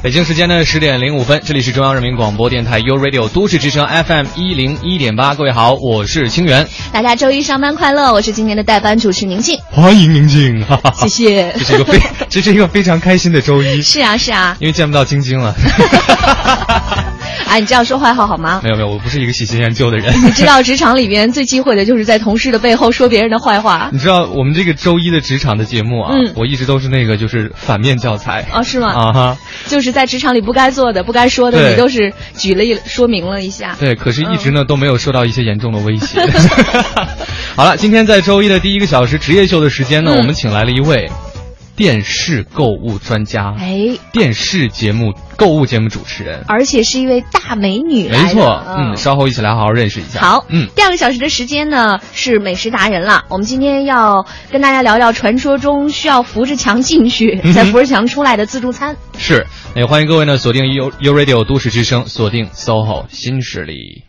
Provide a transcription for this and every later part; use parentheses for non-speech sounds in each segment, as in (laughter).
北京时间的十点零五分，这里是中央人民广播电台 u Radio 都市之声 FM 一零一点八，各位好，我是清源。大家周一上班快乐，我是今天的代班主持宁静。欢迎宁静，哈 (laughs) 哈谢谢。这是一个非 (laughs) 这是一个非常开心的周一。是啊是啊，因为见不到晶晶了。(laughs) 哎，你这样说坏话好吗？没有没有，我不是一个喜新厌旧的人。你知道职场里边最忌讳的就是在同事的背后说别人的坏话。(laughs) 你知道我们这个周一的职场的节目啊，嗯我一直都是那个就是反面教材。哦，是吗？啊哈，就是在职场里不该做的、不该说的，对你都是举了一说明了一下。对，可是一直呢、都没有受到一些严重的威胁。(laughs) (laughs) 好了，今天在周一的第一个小时职业秀的时间呢，嗯我们请来了一位电视购物专家，哎，电视节目购物节目主持人。而且是一位大美女。没错，嗯，稍后一起来好好认识一下。好，嗯，第二个小时的时间呢是美食达人了。我们今天要跟大家聊聊传说中需要扶着墙进去，再扶着墙出来的自助餐。是，也欢迎各位呢锁定 U U Radio 都市之声，锁定 SOHO 新势力。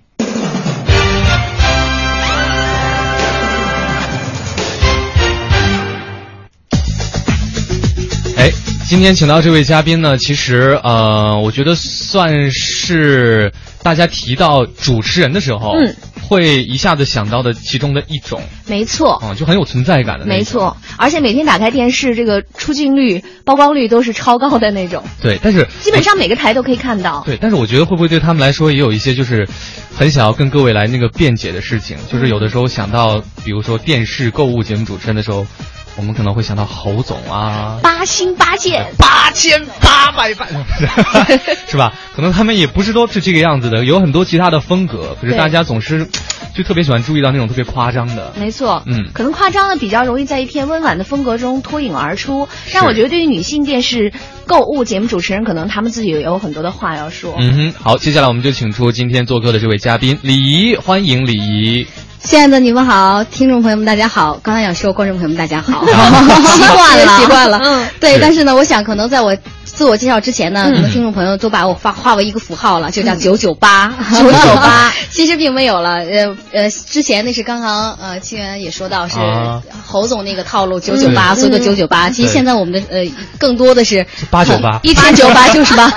今天请到这位嘉宾呢，其实呃，我觉得算是大家提到主持人的时候，嗯，会一下子想到的其中的一种，没错。啊、就很有存在感的。没错，而且每天打开电视，这个出镜率、曝光率都是超高的那种，对，但是基本上每个台都可以看到。对，但是我觉得会不会对他们来说也有一些就是很想要跟各位来那个辩解的事情，就是有的时候想到，比如说电视购物节目主持人的时候，我们可能会想到侯总啊，八星八剑，八千八百万，(laughs) 是吧？可能他们也不是都是这个样子的，有很多其他的风格，可是大家总是就特别喜欢注意到那种特别夸张的。没错，嗯可能夸张的比较容易在一片温婉的风格中脱颖而出。但我觉得对于女性电视购物节目主持人，可能他们自己也有很多的话要说。嗯哼，好，接下来我们就请出今天做客的这位嘉宾李怡，欢迎李怡。亲爱的你们好，听众朋友们大家好。刚才想说观众朋友们大家好，(laughs) 习惯了。习惯了。嗯。对，但是呢，我想可能在我自我介绍之前呢，嗯。可能听众朋友都把我划划为一个符号了，就叫九九八。九九八，(laughs) (laughs) 其实并没有了。呃呃，之前那是刚刚呃，清源也说到是啊。侯总那个套路九九八，嗯。所以说九九八。其实现在我们的呃更多的是八九八。一天九八就是八，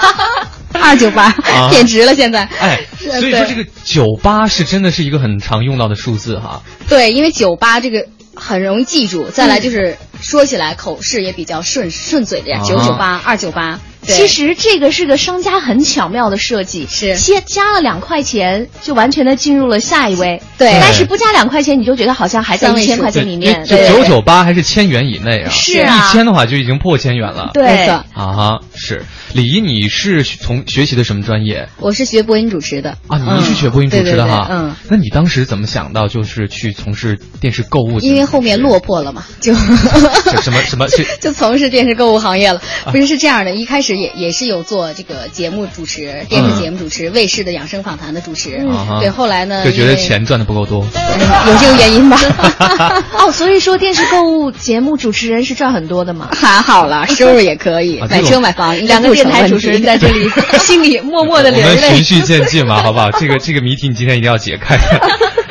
二九八啊 (laughs) 贬值了现在。哎，所以说对这个九八是真的是一个很常用到的数字哈。对，因为九八这个很容易记住，再来就是说起来口试也比较顺顺嘴的呀，啊九九八、二九八。对其实这个是个商家很巧妙的设计，是先加了两块钱，就完全的进入了下一位。对但是不加两块钱，你就觉得好像还在一千块钱里面。就九九八还是千元以内啊？是啊一千的话就已经破千元了。对没错啊哈，是李怡，你是从学习的什么专业我是学播音主持的啊？你是学播音主持的哈？嗯，那你当时怎么想到就是去从事电视购物？因为后面落魄了嘛，就 (laughs) 什么什么是 (laughs) 就从事电视购物行业了。啊不是是这样的，一开始也也是有做这个节目主持，电视节目主持，卫视的养生访谈的主持。对，后来呢，就觉得钱赚的不够多？(laughs) 有这个原因吧。(laughs) 哦，所以说电视购物节目主持人是赚很多的嘛。还好啦，收入也可以，买车买房，两个电台主持人在这里 (laughs) 心里默默的我流泪。们循序渐进嘛，好不好？这个这个谜题你今天一定要解开。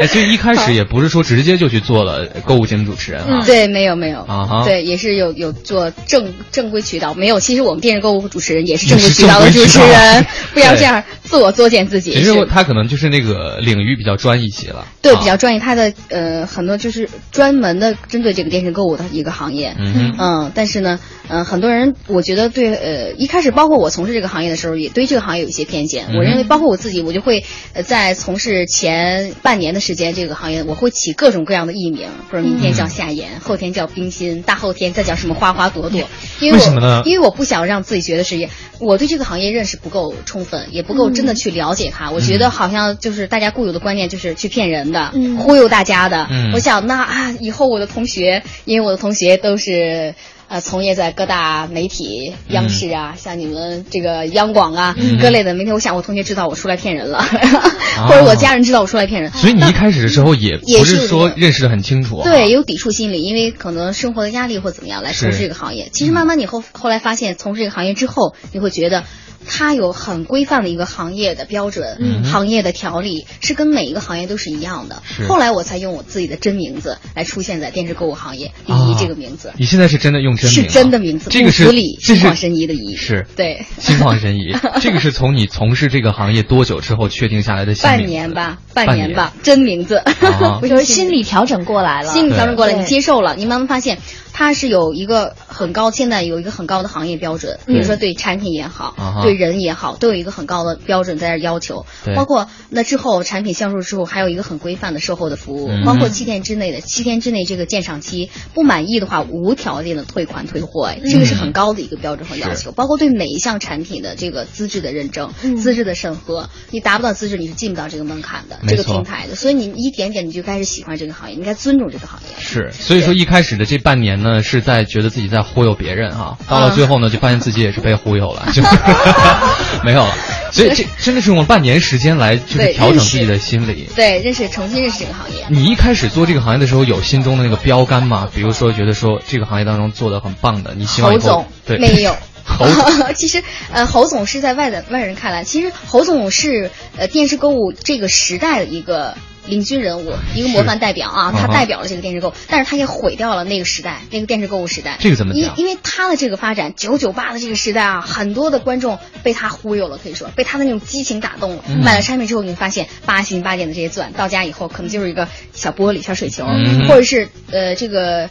哎，所以一开始也不是说直接就去做了购物节目主持人啊。对，没有没有。啊哈。对，也是有有做正正规渠道，没有。其实我们电视购物主持人也是正规渠道的主持人，(laughs) 不要这样自我作践自己。其实是他可能就是那个领域比较专一些了。对啊比较专业，他的呃很多就是专门的针对这个电视购物的一个行业。嗯哼。嗯，但是呢，嗯、很多人我觉得对，呃，一开始包括我从事这个行业的时候，也对这个行业有一些偏见。嗯我认为，包括我自己，我就会呃在从事前半年的时间，这个行业我会起各种各样的艺名，或者明天叫夏言，后天叫冰心，大后天再叫什么花花朵朵。因为我为什么呢因为我不想让自己觉得是，我对这个行业认识不够充分，也不够嗯真的去了解他。我觉得好像就是大家固有的观念就是去骗人的，嗯忽悠大家的。嗯我想那啊，以后我的同学，因为我的同学都是。呃，从业在各大媒体、央视啊，像你们这个央广啊，嗯各类的明天，我想我同学知道我出来骗人了，(laughs) 或者我家人知道我出来骗人，所以你一开始的时候也也不是是说认识的很清楚啊，对，有抵触心理，因为可能生活的压力或怎么样来从事这个行业。其实慢慢你后后来发现，从事这个行业之后，你会觉得。它有很规范的一个行业的标准，嗯。行业的条例是跟每一个行业都是一样的。是。后来我才用我自己的真名字来出现在电视购物行业，李啊怡这个名字、你现在是真的用真名是真的名字，这个是心旷神怡的怡，是。对，心旷神怡。(laughs) 这个是从你从事这个行业多久之后确定下来的半年吧，半半年。吧，真名字，啊。不 (laughs) 就是心理调整过来了。心理调整过来，你接受了，你慢慢发现它是有一个很高，现在有一个很高的行业标准，比如说对产品也好啊哈，对人也好，都有一个很高的标准在这儿要求。包括那之后产品销售之后，还有一个很规范的售后的服务。嗯，包括七天之内的七天之内这个鉴赏期不满意的话，无条件的退款退货，哎这个是很高的一个标准和要是。求。包括对每一项产品的这个资质的认证、嗯。资质的审核，你达不到资质，你是进不到这个门槛的这个平台的。所以你一点点你就开始喜欢这个行业，你应该尊重这个行业。是，所以说一开始的这半年呢，是在觉得自己在忽悠别人啊，到嗯。了最后呢，就发现自己也是被忽悠了，就 (laughs) (laughs) 没有了。所以这真的是用了半年时间来就是调整自己的心理。对，认识重新认识这个行业。你一开始做这个行业的时候，有心中的那个标杆吗？比如说，觉得说这个行业当中做的很棒的，你希望侯总对没有。(laughs) 侯总 (laughs) 其实，呃，侯总是在外的外人看来，其实侯总是呃电视购物这个时代的一个领军人物，一个模范代表啊，他代表了这个电视购物，但是他也毁掉了那个时代，那个电视购物时代。这个怎么讲因因为他的这个发展，九九八的这个时代啊，很多的观众被他忽悠了，可以说被他的那种激情打动了。嗯买了产品之后，你会发现八星八点的这些钻，到家以后可能就是一个小玻璃、小水球，嗯或者是呃这个。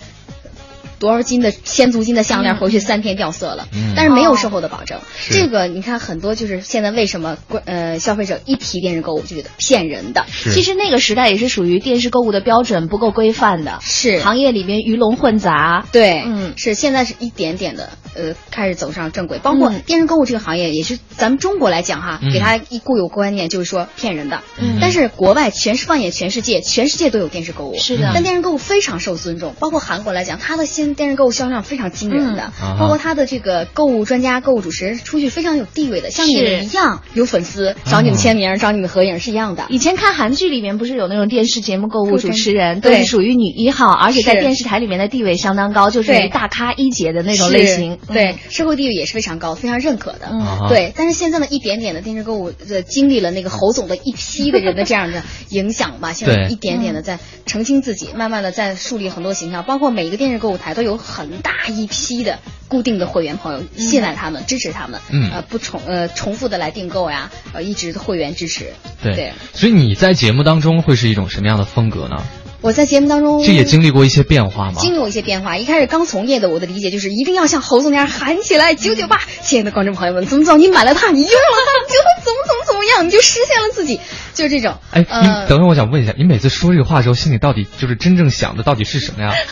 多少斤的千足金的项链回去三天掉色了，嗯。但是没有售后的保证。是。这个你看很多就是现在为什么呃消费者一提电视购物就觉得骗人的，是。其实那个时代也是属于电视购物的标准不够规范的，是。行业里面鱼龙混杂。对，嗯是现在是一点点的呃开始走上正轨，包括嗯。电视购物这个行业也是咱们中国来讲哈，嗯。给他一固有观念就是说骗人的，嗯。但是国外全是放眼全世界，全世界都有电视购物，是的。但电视购物非常受尊重，包括韩国来讲，它的现电视购物销量非常惊人的，包括他的这个购物专家、购物主持人出去非常有地位的，像你们一样有粉丝找你们签名、找你们合影是一样的。以前看韩剧里面不是有那种电视节目购物主持人，都是属于女一号，而且在电视台里面的地位相当高，就是对。大咖一姐的那种类型。是对，社会地位也是非常高，非常认可的。对，但是现在呢，一点点的电视购物，呃，经历了那个侯总的一批的人的这样的影响吧，现在一点点的在澄清自己，慢慢的在树立很多形象，包括每一个电视购物台都有很大一批的固定的会员朋友，信赖他们，支持他们，嗯呃，不重呃重复的来订购呀，呃，一直的会员支持。对对所以你在节目当中会是一种什么样的风格呢？我在节目当中这也经历过一些变化吗？经历过一些变化。一开始刚从业的，我的理解就是一定要像侯总那样喊起来九九八，亲爱的观众朋友们，怎么怎么你买了它，你用了它，你觉得怎么怎么怎么样，你就实现了自己，就这种。哎，呃你等会儿，我想问一下，你每次说这个话的时候，心里到底就是真正想的到底是什么呀？(laughs)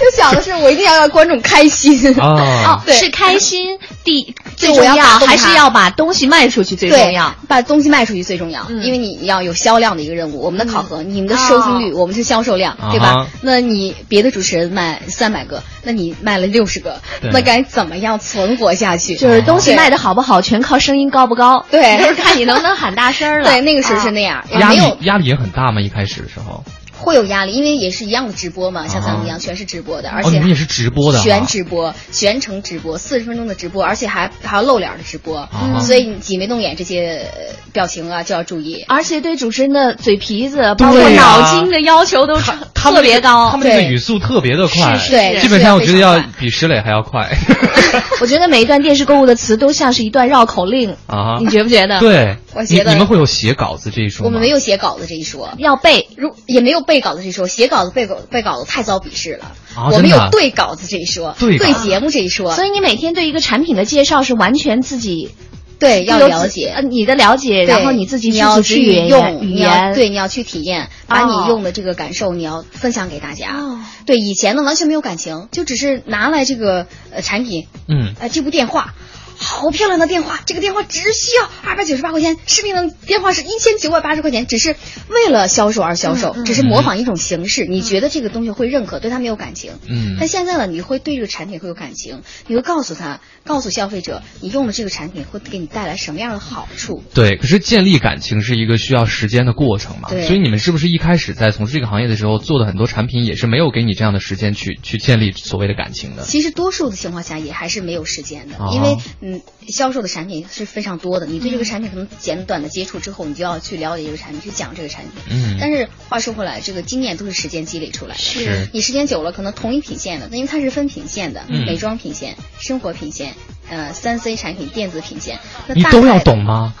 就想的是我一定要让观众开心。啊，(laughs) 对是开心第最重要，还是要把东西卖出去最重要？把东西卖出去最重要，嗯因为你要有销量的一个任务。我们的考核，你们的收听率，我们是销售量，对吧？那你别的主持人卖三百个，那你卖了六十个，那该怎么样存活下去？就是东西卖的好不好，全靠声音高不高。对就是看你能不能喊大声了。对，那个时候是啊那样，也压力压力也很大嘛？一开始的时候，会有压力，因为也是一样的直播嘛，像咱们一样全是直播的，而哦，你们也是直播的哈，全直播、全程直播，四十分钟的直播，而且还还要露脸的直播，嗯所以你挤眉弄眼这些呃表情啊就要注意。而且对主持人的嘴皮子，包括脑筋的要求都特别高。他们这个语速特别的快，是是对基本上我觉得要比石磊还要快 (laughs) 我觉得每一段电视购物的词都像是一段绕口令，啊。你觉不觉得？，对，我觉得你你们会有写稿子这一说吗？我们没有写稿子这一说，要背。如也没有背稿子这一说，写稿子背稿背稿子太遭鄙视了。啊我们有对稿子这一说，对对节目这一说，所以你每天对一个产品的介绍是完全自己对要了解。呃，你的了解，然后你自己你要去用，语言，对，你要去体验，把哦你用的这个感受你要分享给大家。哦。对，以前呢完全没有感情，就只是拿来这个呃产品，嗯。呃这部电话。好漂亮的电话，这个电话只需要二百九十八块钱，视频的电话是一千九百八十块钱，只是为了销售而销售，嗯嗯只是模仿一种形式。你觉得这个东西会认可，对他没有感情。嗯但现在呢，你会对这个产品会有感情，你会告诉他，告诉消费者，你用了这个产品会给你带来什么样的好处。对，可是建立感情是一个需要时间的过程嘛，对所以你们是不是一开始在从事这个行业的时候做的很多产品也是没有给你这样的时间去去建立所谓的感情的？其实多数的情况下也还是没有时间的，啊因为嗯，销售的产品是非常多的，你对这个产品可能简短的接触之后，你就要去了解这个产品，去讲这个产品。嗯但是话说回来，这个经验都是时间积累出来的。是你时间久了，可能同一品线的，因为它是分品线的，嗯美妆品线、生活品线、呃三 C 产品、电子品线，那大你都要懂吗？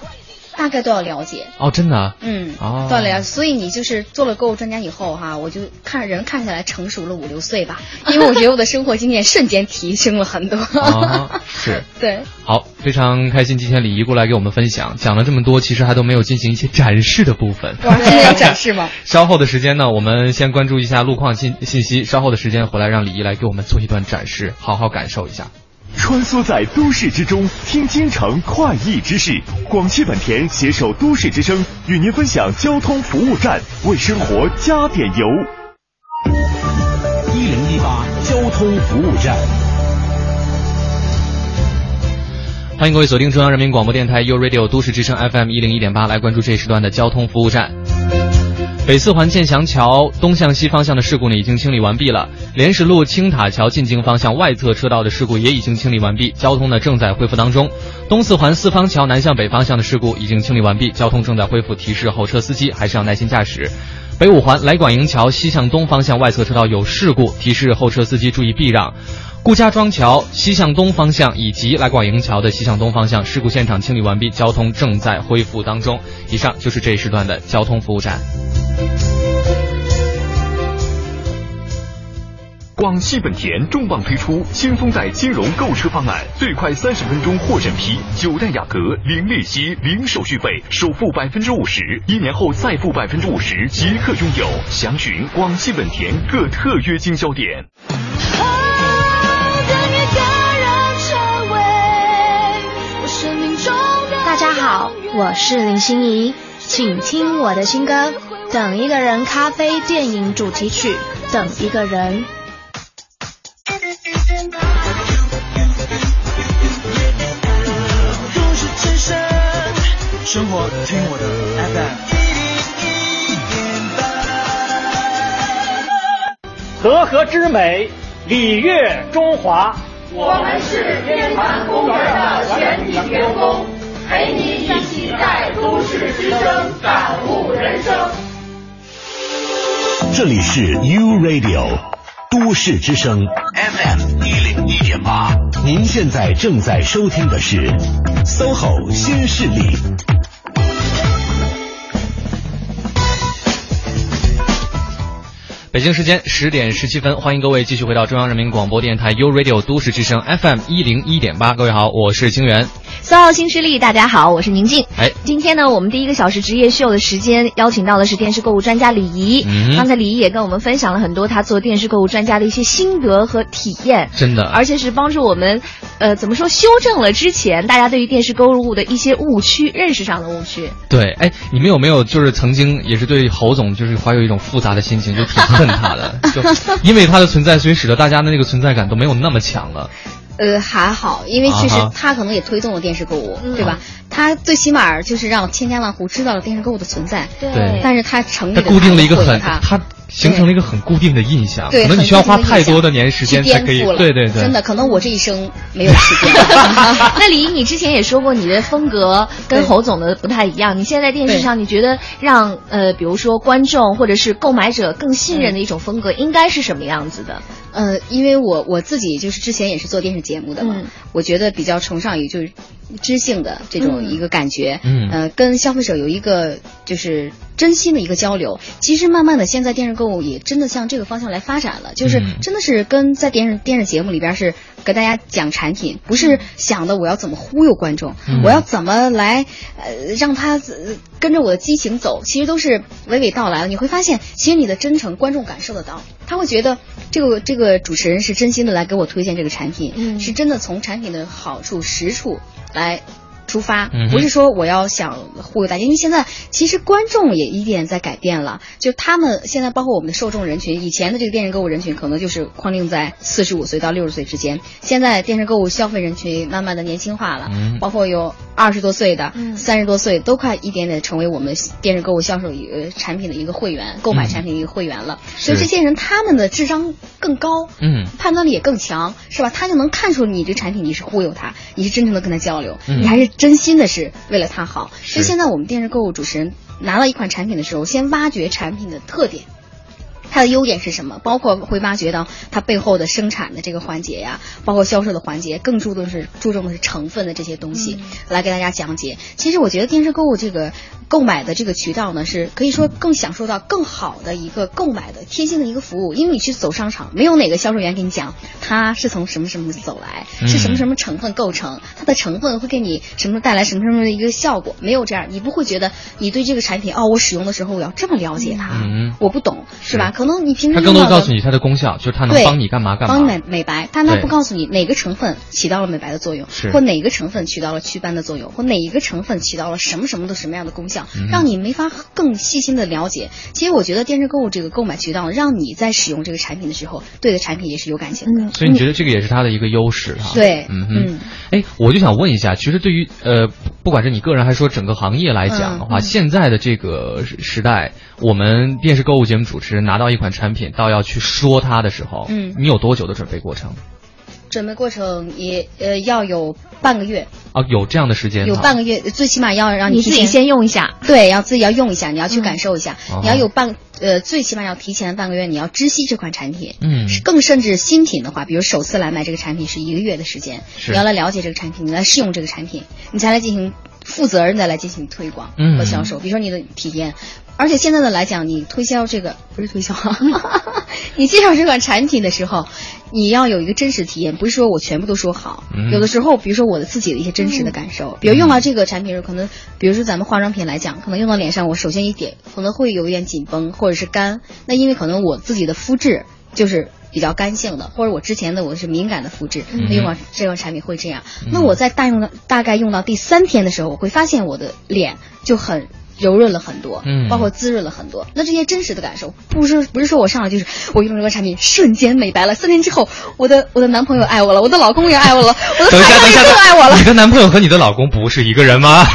大概都要了解。哦，真的啊，嗯，哦到了呀，所以你就是做了购物专家以后哈，我就看人看起来成熟了五六岁吧，(laughs) 因为我觉得我的生活经验瞬间提升了很多。啊，是。(laughs) 对，好，非常开心，今天李怡过来给我们分享，讲了这么多，其实还都没有进行一些展示的部分。哇，真的要展示吗？(laughs) 稍后的时间呢，我们先关注一下路况信信息，稍后的时间回来让李怡来给我们做一段展示，好好感受一下。穿梭在都市之中，听京城快意之事。广汽本田携手都市之声，与您分享交通服务站，为生活加点油。一零一八交通服务站。欢迎各位锁定中央人民广播电台 u Radio 都市之声 FM 一零一点八，来关注这一时段的交通服务站。北四环建祥桥东向西方向的事故呢，已经清理完毕了。莲石路青塔桥进京方向外侧车道的事故也已经清理完毕，交通呢正在恢复当中。东四环四方桥南向北方向的事故已经清理完毕，交通正在恢复，提示后车司机还是要耐心驾驶。北五环来广营桥西向东方向外侧车道有事故，提示后车司机注意避让。顾家庄桥西向东方向以及来广营桥的西向东方向事故现场清理完毕，交通正在恢复当中。以上就是这一时段的交通服务站。广汽本田重磅推出新风贷金融购车方案，最快三十分钟获审批，九代雅阁零利息、零手续费，首付百分之五十，一年后再付百分之五十，即刻拥有。详询广汽本田各特约经销点。我是林心怡，请听我的新歌《等一个人》咖啡电影主题曲《等一个人》。都市之声，生活听我的 FM 和合之美，礼乐中华。我们是天坛公园的全体员工，陪你一起在都市之声感悟人生。这里是 U Radio 都市之声 FM 一零一点八，您现在正在收听的是 SOHO 新势力。北京时间十点十七分，欢迎各位继续回到中央人民广播电台 u Radio 都市之声 FM 一零一点八。各位好，我是清源。三号新势力，大家好，我是宁静。哎，今天呢，我们第一个小时职业秀的时间，邀请到的是电视购物专家李怡。嗯刚才李怡也跟我们分享了很多他做电视购物专家的一些心得和体验，真的，而且是帮助我们，呃，怎么说，修正了之前大家对于电视购物的一些误区，认识上的误区。对，哎，你们有没有就是曾经也是对侯总就是怀有一种复杂的心情，就挺恨他的，就因为他的存在，所以使得大家的那个存在感都没有那么强了。呃，还好，因为确实他可能也推动了电视购物，嗯。对吧？他最起码就是让千家万户知道了电视购物的存在，对。但是他成立了他固定了一个毁很，它他形成了一个很固定的印象，可能你需要花太多的年时间才可以颠覆，了对对对，真的，可能我这一生没有时间。(laughs) (laughs) 那李怡，你之前也说过你的风格跟侯总的不太一样。你现在在电视上，你觉得让呃，比如说观众或者是购买者更信任的一种风格，应该是什么样子的？呃，因为我我自己就是之前也是做电视节目的嘛，嗯我觉得比较崇尚于就是知性的这种嗯。一个感觉，嗯。呃，跟消费者有一个就是真心的一个交流。其实慢慢的，现在电视购物也真的向这个方向来发展了，就是嗯。真的是跟在电视电视节目里边是跟大家讲产品，不是想的我要怎么忽悠观众，嗯。我要怎么来呃让他呃跟着我的激情走，其实都是娓娓道来了。你会发现，其实你的真诚，观众感受得到，他会觉得这个这个主持人是真心的来给我推荐这个产品，嗯。是真的从产品的好处实处来。出发嗯不是说我要想忽悠大家，因为现在其实观众也一点在改变了，就他们现在包括我们的受众人群，以前的这个电视购物人群可能就是框定在四十五岁到六十岁之间，现在电视购物消费人群慢慢的年轻化了，嗯。包括有二十多岁的、嗯。三十多岁都快一点点成为我们电视购物销售一个产品的一个会员，购买产品的一个会员了，所以这些人他们的智商更高，嗯。判断力也更强，是吧？他就能看出你这产品你是忽悠他，你是真诚的跟他交流，嗯。你还是真心的是为了他好。所以现在我们电视购物主持人拿到一款产品的时候，先挖掘产品的特点。它的优点是什么？包括会挖掘到它背后的生产的这个环节呀，包括销售的环节，更注重是注重的是成分的这些东西，嗯来给大家讲解。其实我觉得电视购物这个购买的这个渠道呢，是可以说更享受到更好的一个购买的贴心的一个服务。因为你去走商场，没有哪个销售员给你讲他是从什么什么走来，嗯是什么什么成分构成，它的成分会给你什么带来什么什么的一个效果，没有这样，你不会觉得你对这个产品哦，我使用的时候我要这么了解它，嗯我不懂是吧？可能你平时他更多告诉你它的功效，就是它能帮你干嘛干嘛。帮你美美白，但他不告诉你哪个成分起到了美白的作用，或哪个成分起到了祛斑的作用，或哪一个成分起到了什么什么的什么样的功效，嗯让你没法更细心的了解。其实我觉得电视购物这个购买渠道，让你在使用这个产品的时候，对的产品也是有感情的。嗯所以你觉得这个也是它的一个优势哈？对嗯嗯，哎，我就想问一下，其实对于呃，不管是你个人还是说整个行业来讲的话，嗯嗯现在的这个时时代，我们电视购物节目主持人拿到一款产品，到要去说它的时候，嗯你有多久的准备过程？准备过程也呃要有半个月，啊，有这样的时间？有半个月，最起码要让你自己先用一下。对，要自己要用一下，你要去感受一下，哦你要有半呃，最起码要提前半个月，你要知悉这款产品。嗯更甚至新品的话，比如首次来买这个产品是一个月的时间，是你要来了解这个产品，你来试用这个产品，你才来进行负责任的来进行推广嗯和销售。比如说你的体验，而且现在的来讲，你推销这个 (laughs) 不是推销，(laughs) 你介绍这款产品的时候，你要有一个真实体验，不是说我全部都说好。嗯有的时候，比如说我的自己的一些真实的感受，比如用到这个产品的时候，可能比如说咱们化妆品来讲，可能用到脸上，我首先一点可能会有一点紧绷或者是干，那因为可能我自己的肤质就是。比较干性的，或者我之前的我是敏感的肤质，那用到这款产品会这样。那我在大用到大概用到第三天的时候，我会发现我的脸就很柔润了很多，嗯包括滋润了很多。那这些真实的感受，不是不是说我上来就是我用这个产品瞬间美白了，三天之后，我的我的男朋友爱我了，我的老公也爱我了，我的等一下，等一下，孩子也更爱我了你。的男朋友和你的老公不是一个人吗？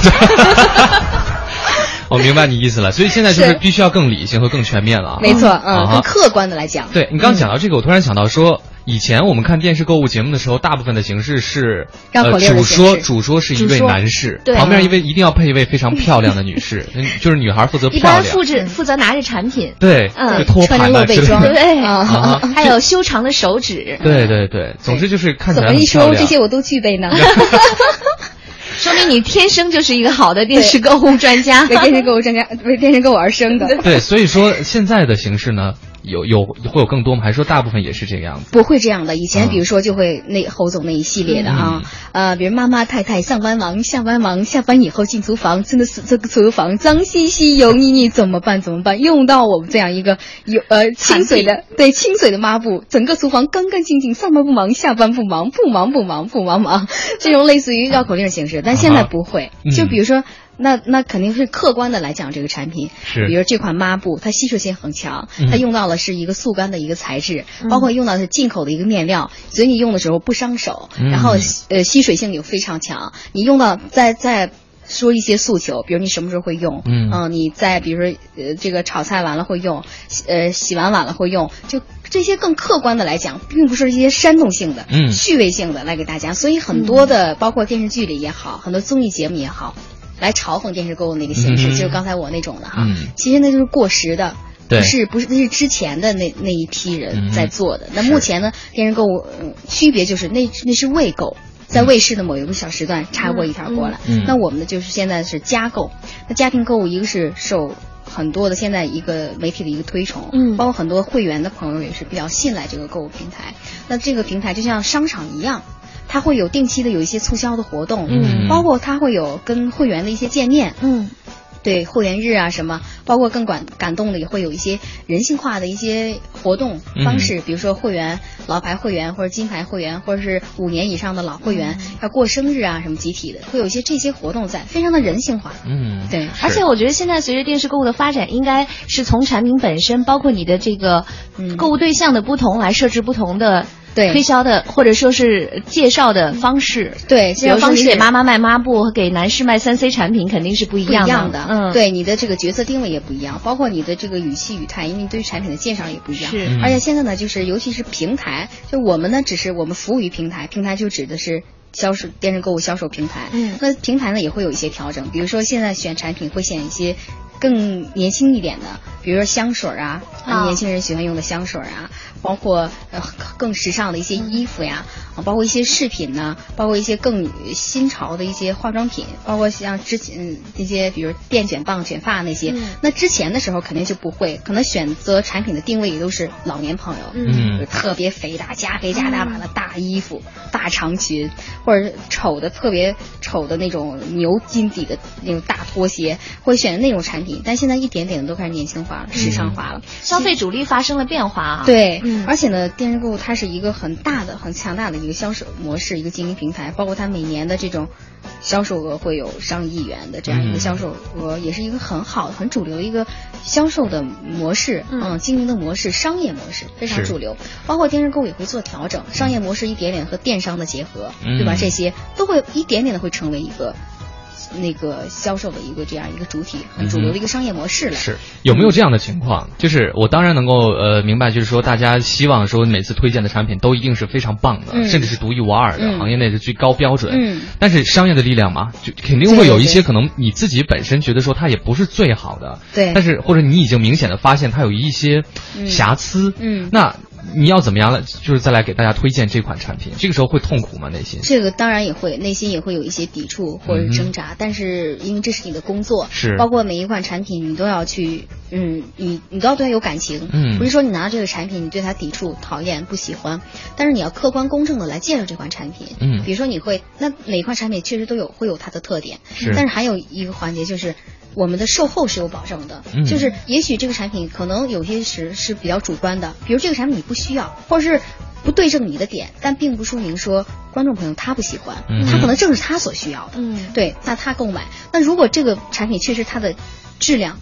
我 (laughs) 明白你意思了，所以现在就是是必须要更理性和更全面了啊。没错，嗯，啊更客观的来讲，对你刚刚讲到这个，我突然想到说，以前我们看电视购物节目的时候，大部分的形式是主说主说是一位男士，对旁边一位一定要配一位非常漂亮的女士，(laughs) 嗯就是女孩负责一漂亮般负，责负责拿着产品，对，嗯穿着露背装，对 (laughs) 啊，啊还有修长的手指，对对对，总之就是看起来怎么一。说这些我都具备呢？(laughs) 说明你天生就是一个好的电视购物专家。为电视购物专家，为电视购物而生的。对，所以说现在的形式呢，有有会有更多吗？还是说大部分也是这个样子？不会这样的，以前嗯比如说就会那侯总那一系列的啊，呃，比如妈妈太太上班忙，下班忙，下班以后进厨房，真的是这个厨房脏兮兮、油腻腻，怎么办？怎么办？用到我们这样一个有呃清水的对清水的抹布，整个厨房干干净净，上班不忙，下班不忙，不忙不忙不忙忙，这种类似于绕口令形式，但现在不会，嗯就比如说。那那肯定是客观的来讲这个产品，是比如这款抹布，它吸水性很强，嗯它用到的是一个速干的一个材质，包括用到的是进口的一个面料，所以你用的时候不伤手，嗯然后呃吸水性又非常强。你用到再再说一些诉求，比如你什么时候会用，嗯呃你在比如说呃这个炒菜完了会用，呃洗完碗了会用，就这些更客观的来讲，并不是一些煽动性的、嗯趣味性的来给大家。所以很多的包括电视剧里也好，很多综艺节目也好。来嘲讽电视购物那个形式，嗯就是刚才我那种的哈，嗯。其实那就是过时的，不是不是那是之前的那那一批嗯人在做的。那目前呢，电视购物、嗯、区别就是那那是未购。在卫视的某一个小时段插播一条过来，那我们的就是现在是加购。那家庭购物一个是受很多的现在一个媒体的一个推崇，嗯。包括很多会员的朋友也是比较信赖这个购物平台。那这个平台就像商场一样，它会有定期的有一些促销的活动，嗯包括它会有跟会员的一些见面，嗯，对会员日啊什么，包括更感感动的也会有一些人性化的一些活动方式，比如说会员老牌会员或者金牌会员，或者是五年以上的老会员要过生日啊什么集体的，会有一些这些活动在，非常的人性化。嗯，对。而且我觉得现在随着电视购物的发展，应该是从产品本身，包括你的这个购物对象的不同来设置不同的。对。推销的或者说是介绍的方式，对，比如说你给妈妈卖抹布和给男士卖三 C 产品肯定是不一样的，嗯，对，你的这个角色定位也不一样，包括你的这个语气语态，因为你对产品的介绍也不一样。是，而且现在呢，就是尤其是平台，就我们呢只是我们服务于平台，平台就指的是销售电视购物销售平台。嗯，那平台呢也会有一些调整，比如说现在选产品会选一些更年轻一点的，比如说香水啊，年轻人喜欢用的香水啊。包括呃更时尚的一些衣服呀，啊，包括一些饰品呢，包括一些更新潮的一些化妆品，包括像之前那些比如电卷棒、卷发那些。那之前的时候肯定就不会，可能选择产品的定位也都是老年朋友，嗯，特别肥大、加肥加大码的大衣服、大长裙，或者丑的特别丑的那种牛筋底的那种大拖鞋，会选那种产品。但现在一点点的都开始年轻化了、时尚化了，消费主力发生了变化啊。对。而且呢，电视购物它是一个很大的、很强大的一个销售模式，一个经营平台，包括它每年的这种销售额会有上亿元的这样一个销售额，也是一个很好、很主流的一个销售的模式，嗯，经营的模式、商业模式非常主流。包括电视购物也会做调整，商业模式一点点和电商的结合，对吧？这些都会一点点的会成为一个。那个销售的一个这样一个主体，很主流的一个商业模式了。是有没有这样的情况？就是我当然能够呃明白，就是说大家希望说每次推荐的产品都一定是非常棒的，甚至是独一无二的，行业内的最高标准。嗯。但是商业的力量嘛，就肯定会有一些可能你自己本身觉得说它也不是最好的。对。但是或者你已经明显的发现它有一些瑕疵。嗯。那。你要怎么样了？就是再来给大家推荐这款产品，这个时候会痛苦吗？内心这个当然也会，内心也会有一些抵触或者挣扎。但是因为这是你的工作，是包括每一款产品你都要去，嗯，你你都要对它有感情，嗯，不是说你拿到这个产品你对它抵触、讨厌、不喜欢，但是你要客观公正的来介绍这款产品，嗯，比如说你会，那每一款产品确实都有会有它的特点，是，但是还有一个环节就是。我们的售后是有保证的，就是也许这个产品可能有些时是比较主观的，比如这个产品你不需要，或者是不对症你的点，但并不说明说观众朋友他不喜欢，他可能正是他所需要的，嗯，对，那他购买。那如果这个产品确实它的质量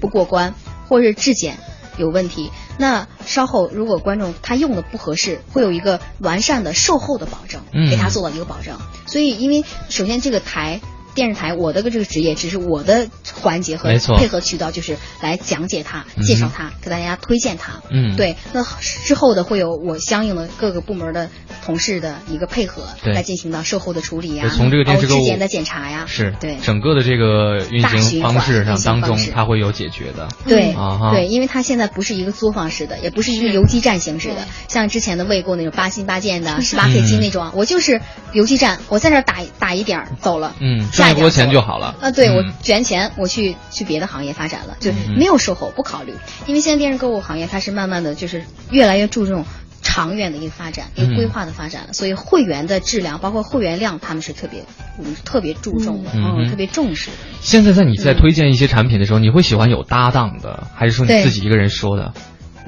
不过关，或者是质检有问题，那稍后如果观众他用的不合适，会有一个完善的售后的保证，给他做到一个保证。所以，因为首先这个台。电视台，我的这个职业只是我的环节和配合渠道，就是来讲解它、介绍它、给大家推荐它。嗯，对。那之后的会有我相应的各个部门的同事的一个配合，来进行到售后的处理呀，从这个电视质检的检查呀，是对整个的这个运行方式上当中，它会有解决的。对啊，对，因为它现在不是一个作坊式的，也不是一个游击战形式的，像之前的未购那种八心八箭的 (laughs) 十八 K 金那种，我就是游击战，我在这打打一点走了，嗯。赚多钱就好了啊！对我卷钱，我去去别的行业发展了，就没有售后不考虑。因为现在电视购物行业它是慢慢的就是越来越注重长远的一个发展，一个规划的发展了。所以会员的质量，包括会员量，他们是特别嗯特别注重的，嗯，特别重视。现在在你在推荐一些产品的时候，你会喜欢有搭档的，还是说你自己一个人说的？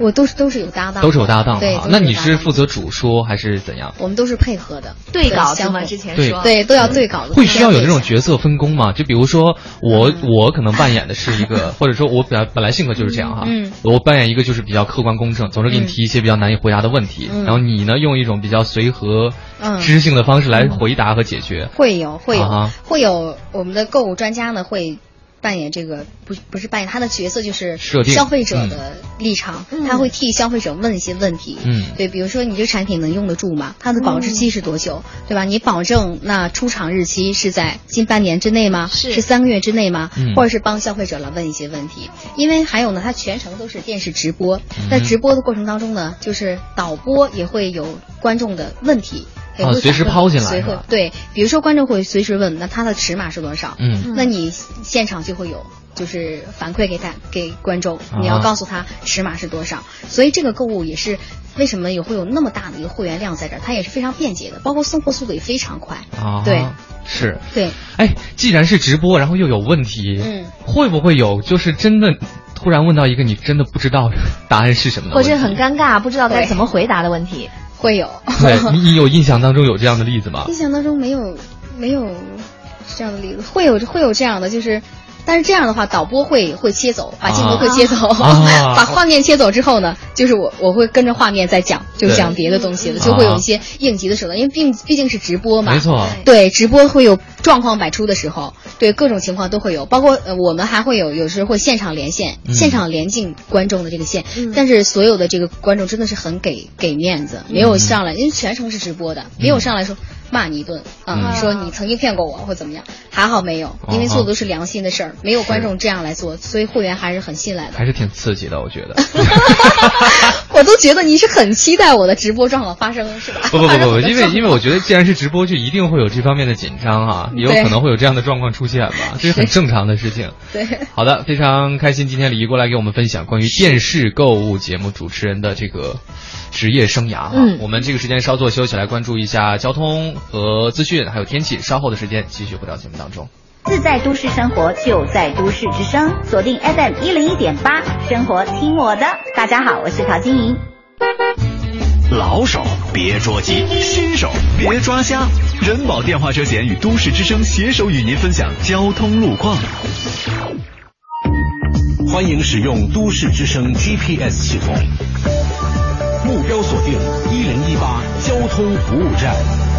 我都是都是有搭档，都是有搭档的。那你是负责主说还是怎样？我们都是配合的，对稿子嘛。之前说对都要对稿子。会需要有这种角色分工吗？就比如说我我可能扮演的是一个，(laughs) 或者说我本本来性格就是这样哈。嗯。我扮演一个就是比较客观公正，总是给你提一些比较难以回答的问题，然后你呢用一种比较随和、知性的方式来回答和解决。会有会有会有我们的购物专家呢会。扮演这个不不是扮演他的角色，就是消费者的立场，他会替消费者问一些问题。嗯，对，比如说你这个产品能用得住吗？它的保质期是多久？对吧？你保证那出厂日期是在近半年之内吗？是是三个月之内吗？或者是帮消费者来问一些问题？因为还有呢，它全程都是电视直播，在直播的过程当中呢，就是导播也会有观众的问题。也会随时抛进来，随会对，比如说观众会随时问，那它的尺码是多少？嗯，那你现场就会有。就是反馈给他给观众，你要告诉他尺码是多少。所以这个购物也是为什么也会有那么大的一个会员量在这儿，它也是非常便捷的，包括送货速度也非常快。啊，对，是，对。哎，既然是直播，然后又有问题，嗯，会不会有就是真的突然问到一个你真的不知道答案是什么，或者很尴尬不知道该怎么回答的问题？会有。对你，你有印象当中有这样的例子吗？印象当中没有，没有这样的例子，会有会有这样的就是。但是这样的话，导播会会切走，把镜头会切走，(laughs) 把画面切走之后呢，就是我我会跟着画面在讲，就讲别的东西了，就会有一些应急的手段，因为毕毕竟是直播嘛，没错，对，直播会有状况百出的时候，对，各种情况都会有，包括呃我们还会有有时会现场连线，现场连进观众的这个线，但是所有的这个观众真的是很给给面子，没有上来，因为全程是直播的，没有上来说。骂你一顿啊！说你曾经骗过我或怎么样，还好没有，因为做的都是良心的事儿，没有观众这样来做，所以会员还是很信赖的。还是挺刺激的，我觉得。(laughs) 我都觉得你是很期待我的直播状况发生，是吧？不不不不，因为因为我觉得既然是直播，就一定会有这方面的紧张啊，也有可能会有这样的状况出现吧，这是很正常的事情。(laughs) 对。好的，非常开心，今天李毅过来给我们分享关于电视购物节目主持人的这个。职业生涯啊，我们这个时间稍作休息，来关注一下交通和资讯，还有天气。稍后的时间继续回到节目当中。自在都市生活，就在都市之声，锁定 FM 一零一点八，生活听我的。大家好，我是陶晶莹。老手别着急，新手别抓瞎。人保电话车险与都市之声携手与您分享交通路况。欢迎使用都市之声 GPS 系统。目标锁定一零一八交通服务站。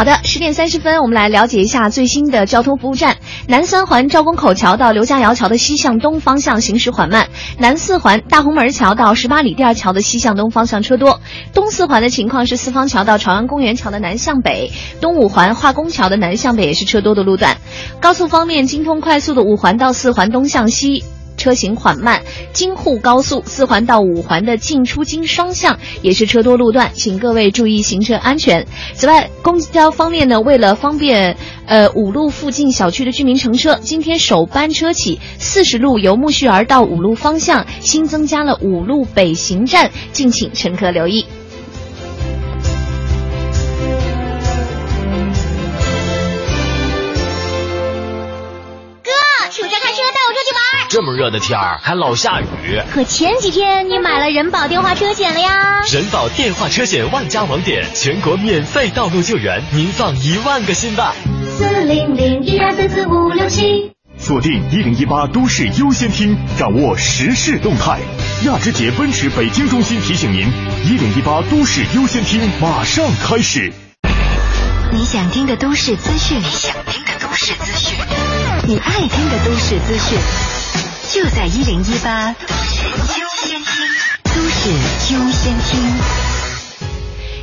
好的，十点三十分，我们来了解一下最新的交通服务站。南三环赵公口桥到刘家窑桥的西向东方向行驶缓慢；南四环大红门桥到十八里店桥的西向东方向车多。东四环的情况是四方桥到朝阳公园桥的南向北，东五环化工桥的南向北也是车多的路段。高速方面，京通快速的五环到四环东向西。车行缓慢，京沪高速四环到五环的进出京双向也是车多路段，请各位注意行车安全。此外，公交方面呢，为了方便呃五路附近小区的居民乘车，今天首班车起，四十路由木须园到五路方向新增加了五路北行站，敬请乘客留意。这么热的天儿还老下雨，可前几天你买了人保电话车险了呀？人保电话车险万家网点，全国免费道路救援，您放一万个心吧。四零零一二三四五六七，锁定一零一八都市优先听，掌握时事动态。亚之杰奔驰北京中心提醒您，一零一八都市优先听马上开始。你想听的都市资讯，你想听的都市资讯，你爱听的都市资讯。就在一零一八都市优先听，都市优先听。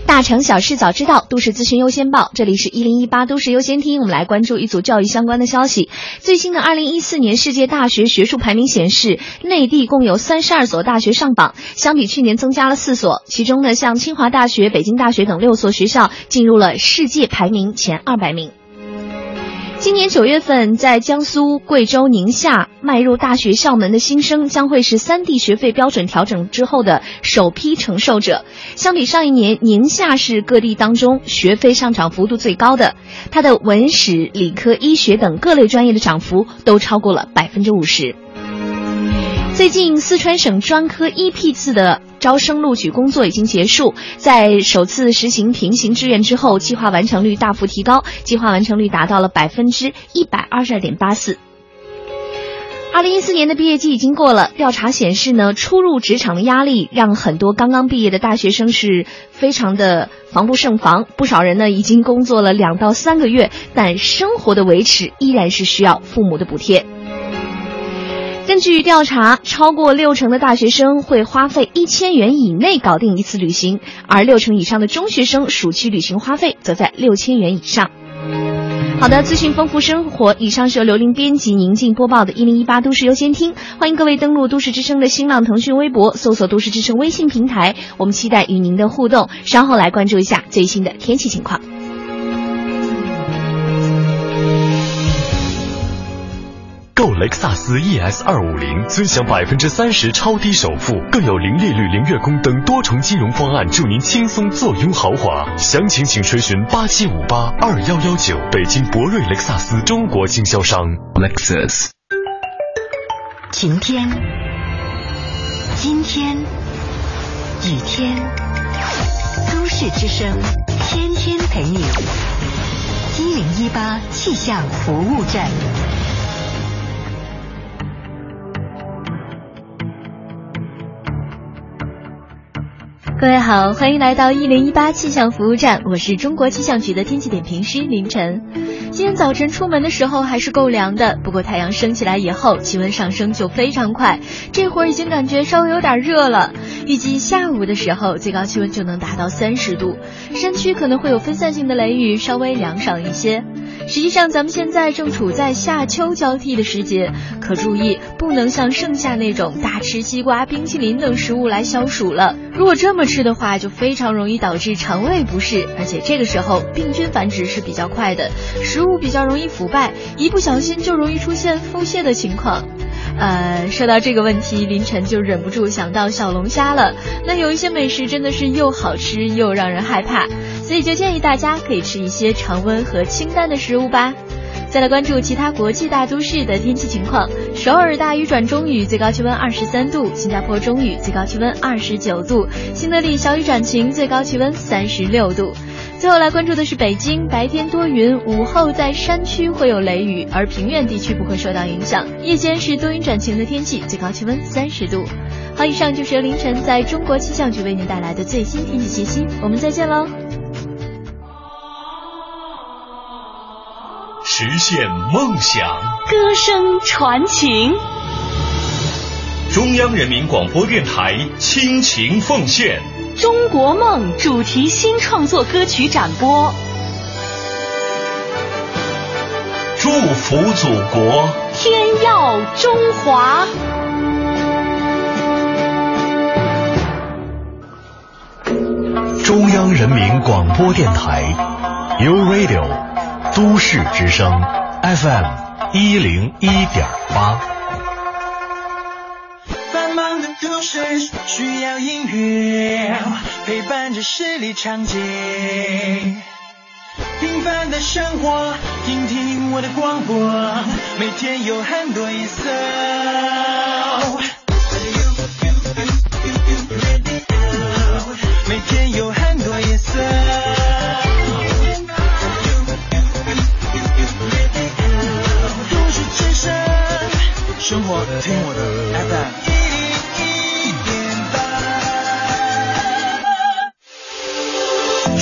大城小事早知道，都市资讯优先报。这里是一零一八都市优先听，我们来关注一组教育相关的消息。最新的二零一四年世界大学学术排名显示，内地共有三十二所大学上榜，相比去年增加了四所。其中呢，像清华大学、北京大学等六所学校进入了世界排名前二百名。今年九月份，在江苏、贵州、宁夏迈入大学校门的新生，将会是三地学费标准调整之后的首批承受者。相比上一年，宁夏是各地当中学费上涨幅度最高的，它的文史、理科、医学等各类专业的涨幅都超过了百分之五十。最近，四川省专科一批次的招生录取工作已经结束，在首次实行平行志愿之后，计划完成率大幅提高，计划完成率达到了百分之一百二十二点八四。二零一四年的毕业季已经过了，调查显示呢，初入职场的压力让很多刚刚毕业的大学生是非常的防不胜防，不少人呢已经工作了两到三个月，但生活的维持依然是需要父母的补贴。根据调查，超过六成的大学生会花费一千元以内搞定一次旅行，而六成以上的中学生暑期旅行花费则在六千元以上。好的，资讯丰富生活。以上是由刘玲编辑、宁静播报的《一零一八都市优先听》。欢迎各位登录都市之声的新浪、腾讯微博，搜索“都市之声”微信平台。我们期待与您的互动。稍后来关注一下最新的天气情况。购雷克萨斯 ES 二五零，尊享百分之三十超低首付，更有零利率、零月供等多重金融方案，助您轻松坐拥豪华。详情请垂询八七五八二幺幺九，北京博瑞雷克萨斯中国经销商。Lexus。晴天，今天，雨天，都市之声，天天陪你。一零一八气象服务站。各位好，欢迎来到一零一八气象服务站，我是中国气象局的天气点评师林晨。今天早晨出门的时候还是够凉的，不过太阳升起来以后，气温上升就非常快，这会儿已经感觉稍微有点热了。预计下午的时候，最高气温就能达到三十度，山区可能会有分散性的雷雨，稍微凉爽一些。实际上，咱们现在正处在夏秋交替的时节，可注意不能像盛夏那种大吃西瓜、冰淇淋等食物来消暑了。如果这么吃的话，就非常容易导致肠胃不适，而且这个时候病菌繁殖是比较快的，食物比较容易腐败，一不小心就容易出现腹泻的情况。呃，说到这个问题，凌晨就忍不住想到小龙虾了。那有一些美食真的是又好吃又让人害怕，所以就建议大家可以吃一些常温和清淡的食物吧。再来关注其他国际大都市的天气情况：首尔大雨转中雨，最高气温二十三度；新加坡中雨，最高气温二十九度；新德里小雨转晴，最高气温三十六度。最后来关注的是北京，白天多云，午后在山区会有雷雨，而平原地区不会受到影响。夜间是多云转晴的天气，最高气温三十度。好，以上就是由凌晨在中国气象局为您带来的最新天气信息，我们再见喽。实现梦想，歌声传情。中央人民广播电台倾情奉献。中国梦主题新创作歌曲展播，祝福祖国，天耀中华。中央人民广播电台，You Radio，都市之声，FM 一零一点八。都市需要音乐陪伴着十里长街，平凡的生活，听听我的广播，每天有很多颜色。每天有很多颜色。生活听我的 FM。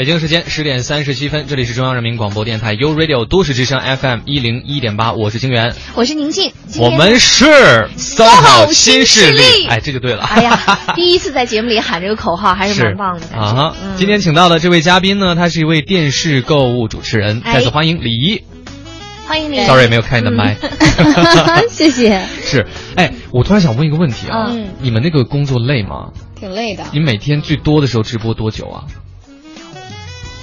北京时间十点三十七分，这里是中央人民广播电台 U Radio 都市之声 FM 一零一点八，我是金源，我是宁静，我们是 SOHO 新势力，哎，这就对了。哎呀，第一次在节目里喊这个口号，(laughs) 还是蛮棒的。啊，今天请到的这位嘉宾呢，他是一位电视购物主持人，再次欢迎李怡。欢迎你。Sorry，没有开你的麦。(laughs) (laughs) 谢谢。是，哎，我突然想问一个问题啊，你们那个工作累吗？挺累的。你每天最多的时候直播多久啊？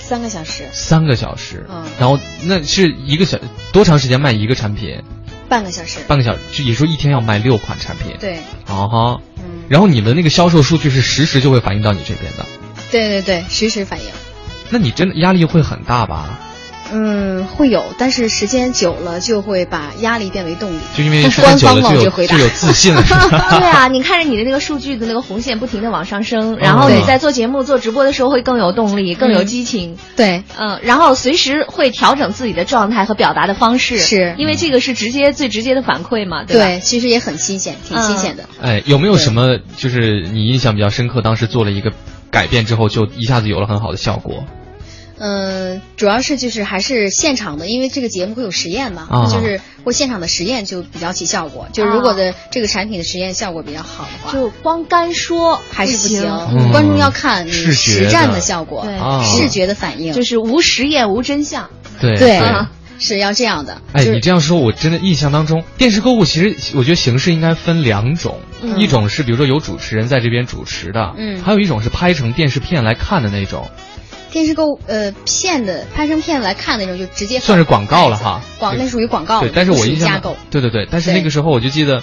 三个小时，三个小时，嗯，然后那是一个小多长时间卖一个产品？半个小时，半个小时，就也说一天要卖六款产品，对，啊哈，嗯，然后你们那个销售数据是实时就会反映到你这边的，对对对，实时反映。那你真的压力会很大吧？嗯，会有，但是时间久了就会把压力变为动力。就因为时间久了就有就有自信了？(laughs) (laughs) 对啊，你看着你的那个数据的那个红线不停的往上升，然后你在做节目、做直播的时候会更有动力、更有激情。对，嗯，然后随时会调整自己的状态和表达的方式，是因为这个是直接最直接的反馈嘛，对吧？对，其实也很新鲜，挺新鲜的。哎，有没有什么就是你印象比较深刻，当时做了一个改变之后，就一下子有了很好的效果？嗯，主要是就是还是现场的，因为这个节目会有实验嘛，啊。就是会现场的实验就比较起效果。就是如果的这个产品的实验效果比较好的话，就光干说还是不行，嗯。观众要看你视觉实战的的效果，对啊。视觉的反应，就是无实验无真相。对。对。啊是要这样的。哎，就是你这样说，我真的印象当中，电视购物其实我觉得形式应该分两种，嗯。一种是比如说有主持人在这边主持的，嗯。还有一种是拍成电视片来看的那种，电视购物呃片的拍成片来看那种，就直接算是广告了哈。广那属于广告，对，但是我印象。对对对，但是那个时候我就记得，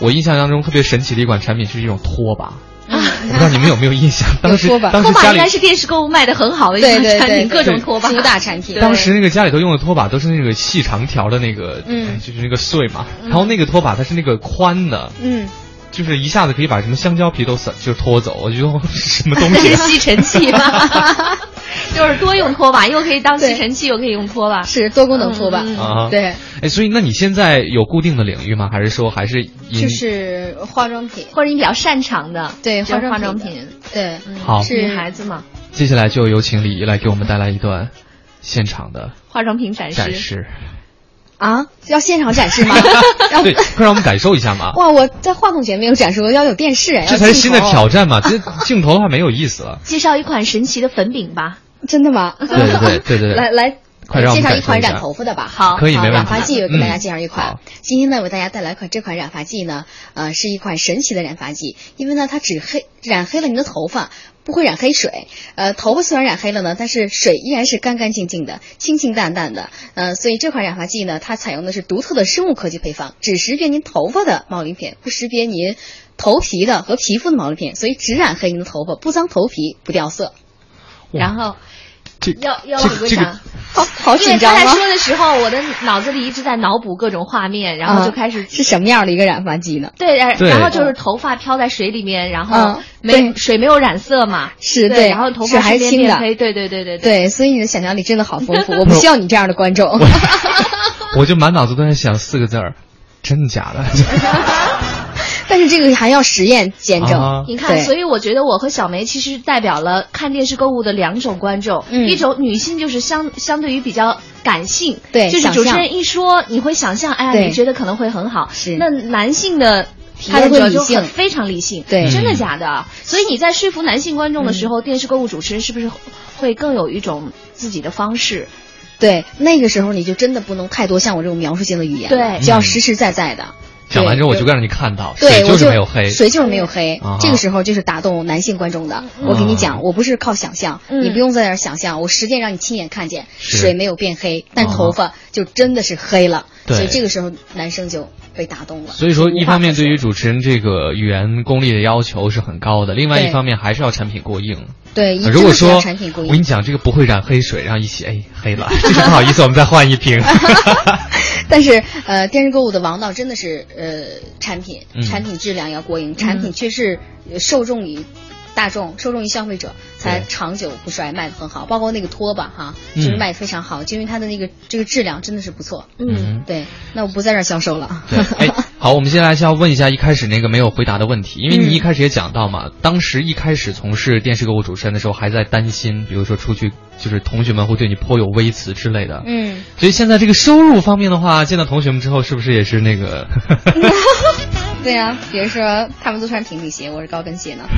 我印象当中特别神奇的一款产品是一种拖把，啊我不知道你们有没有印象？(laughs) 当时拖把拖把当时家里应该是电视购物卖的很好的一对款产品，各种拖把，主打产品。当时那个家里头用的拖把都是那个细长条的那个，嗯哎就是那个碎嘛，然后那个拖把它是那个宽的，嗯，就是一下子可以把什么香蕉皮都散就是拖走，我觉得什么东那西是啊？(laughs) 吸尘器吧？(laughs) (laughs) 就是多用拖把，又可以当吸尘器，又可以用拖把。是多功能拖把。嗯啊，对，哎，所以那你现在有固定的领域吗？还是说还是就是化妆品，或者你比较擅长的，对化化妆品妆品，对，好是女孩子嘛，接下来就有请李怡来给我们带来一段现场的化妆品展示。展示，啊，要现场展示吗？(laughs) 要对，快让我们感受一下嘛。(laughs) 哇，我在话筒前没有展示过，要有电视，这才是新的挑挑。战嘛，这镜头的话没有意思了。介绍一款神奇的粉饼吧。真的吗？对对对 (laughs) 对对对来来。介绍一款染头发的吧，好可以没问题染发剂，我给大家嗯介绍一款好。今天呢，为大家带来一款这款染发剂呢，呃，是一款神奇的染发剂，因为呢，它只黑染黑了您的头发，不会染黑水。呃，头发虽然染黑了呢，但是水依然是干干净净的、清清淡淡的。呃，所以这款染发剂呢，它采用的是独特的生物科技配方，只识别您头发的毛鳞片，不识别您头皮的和皮肤的毛鳞片，所以只染黑您的头发，不脏头皮，不掉色。然后这要要这这个往歌掌。好好因为紧张吗？他在说的时候，我的脑子里一直在脑补各种画面，然后就开始啊是什么样的一个染发剂呢？对，然然后就是头发飘在水里面，然后嗯没对水没有染色嘛，是对然后头是发还清的变黑，对对对对对，所以你的想象力真的好丰富，(laughs) 我不需要你这样的观众。(laughs) 我就满脑子都在想四个字儿，真的假的？(laughs) 但是这个还要实验见证。啊。你看，所以我觉得我和小梅其实代表了看电视购物的两种观众，嗯。一种女性就是相相对于比较感性，对就是主持人一说你会想象，哎呀，你觉得可能会很好，是。那男性的。他就验者就会理性。很非常理性，对。真的嗯假的？所以你在说服男性观众的时候，电视购物主持人是不是会更有一种自己的方式？对，那个时候你就真的不能太多像我这种描述性的语言，对。就要实实在在的。讲完之后我就让你看到，对，水就是没有黑，水就是没有黑啊。这个时候就是打动男性观众的。我给你讲，我不是靠想象，嗯你不用在那儿想象，我实践让你亲眼看见，水没有变黑，但啊头发就真的是黑了。对所以这个时候男生就被打动了。所以说，一方面对于主持人这个语言功力的要求是很高的，另外一方面还是要产品过硬。对，呃如果说产品过硬我跟你讲，这个不会染黑水，然后一洗，哎，黑了，这个不好意思，我们再换一瓶。(laughs) 但是呃，电视购物的王道真的是呃产品，嗯。产品质量要过硬，产品却是呃受众于大众，受众于消费者，才长久不衰，卖的很好。包括那个拖把哈，嗯就是卖的非常好，就因为它的那个这个质量真的是不错。嗯，对，那我不在这儿销售了。对，哎，(laughs) 好，我们接下来就要问一下一开始那个没有回答的问题，因为你一开始也讲到嘛，当时一开始从事电视购物主持人的时候，还在担心，比如说出去就是同学们会对你颇有微词之类的。嗯，所以现在这个收入方面的话，见到同学们之后，是不是也是那个？对呀、比如说他们都穿平底鞋，我是高跟鞋呢。(laughs)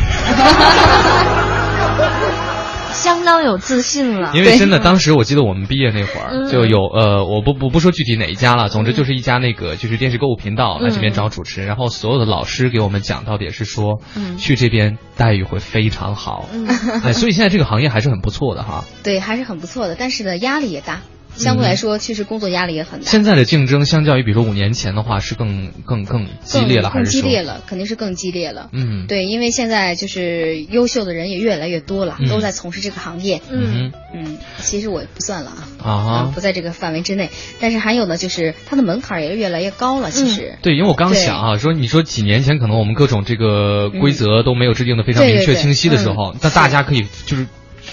相当有自信了。因为真的，当时我记得我们毕业那会儿嗯。就有呃，我不不不说具体哪一家了，总之就是一家那个就是电视购物频道来这边嗯找主持人，然后所有的老师给我们讲到的也是说，嗯。去这边待遇会非常好，嗯。哎，所以现在这个行业还是很不错的哈。对，还是很不错的，但是呢，压力也大，相对来说，确实工作压力也很大。现在的竞争相较于比如说五年前的话，是更更更激烈了，更？激烈了，肯定是更激烈了。嗯，对，因为现在就是优秀的人也越来越多了，嗯都在从事这个行业。嗯嗯，其实我也不算了啊，啊嗯不在这个范围之内。但是还有呢，就是它的门槛也越来越高了。其实，对，因为我刚想啊，说你说几年前可能我们各种这个规则都没有制定的非常明确清晰的时候，嗯那大家可以就是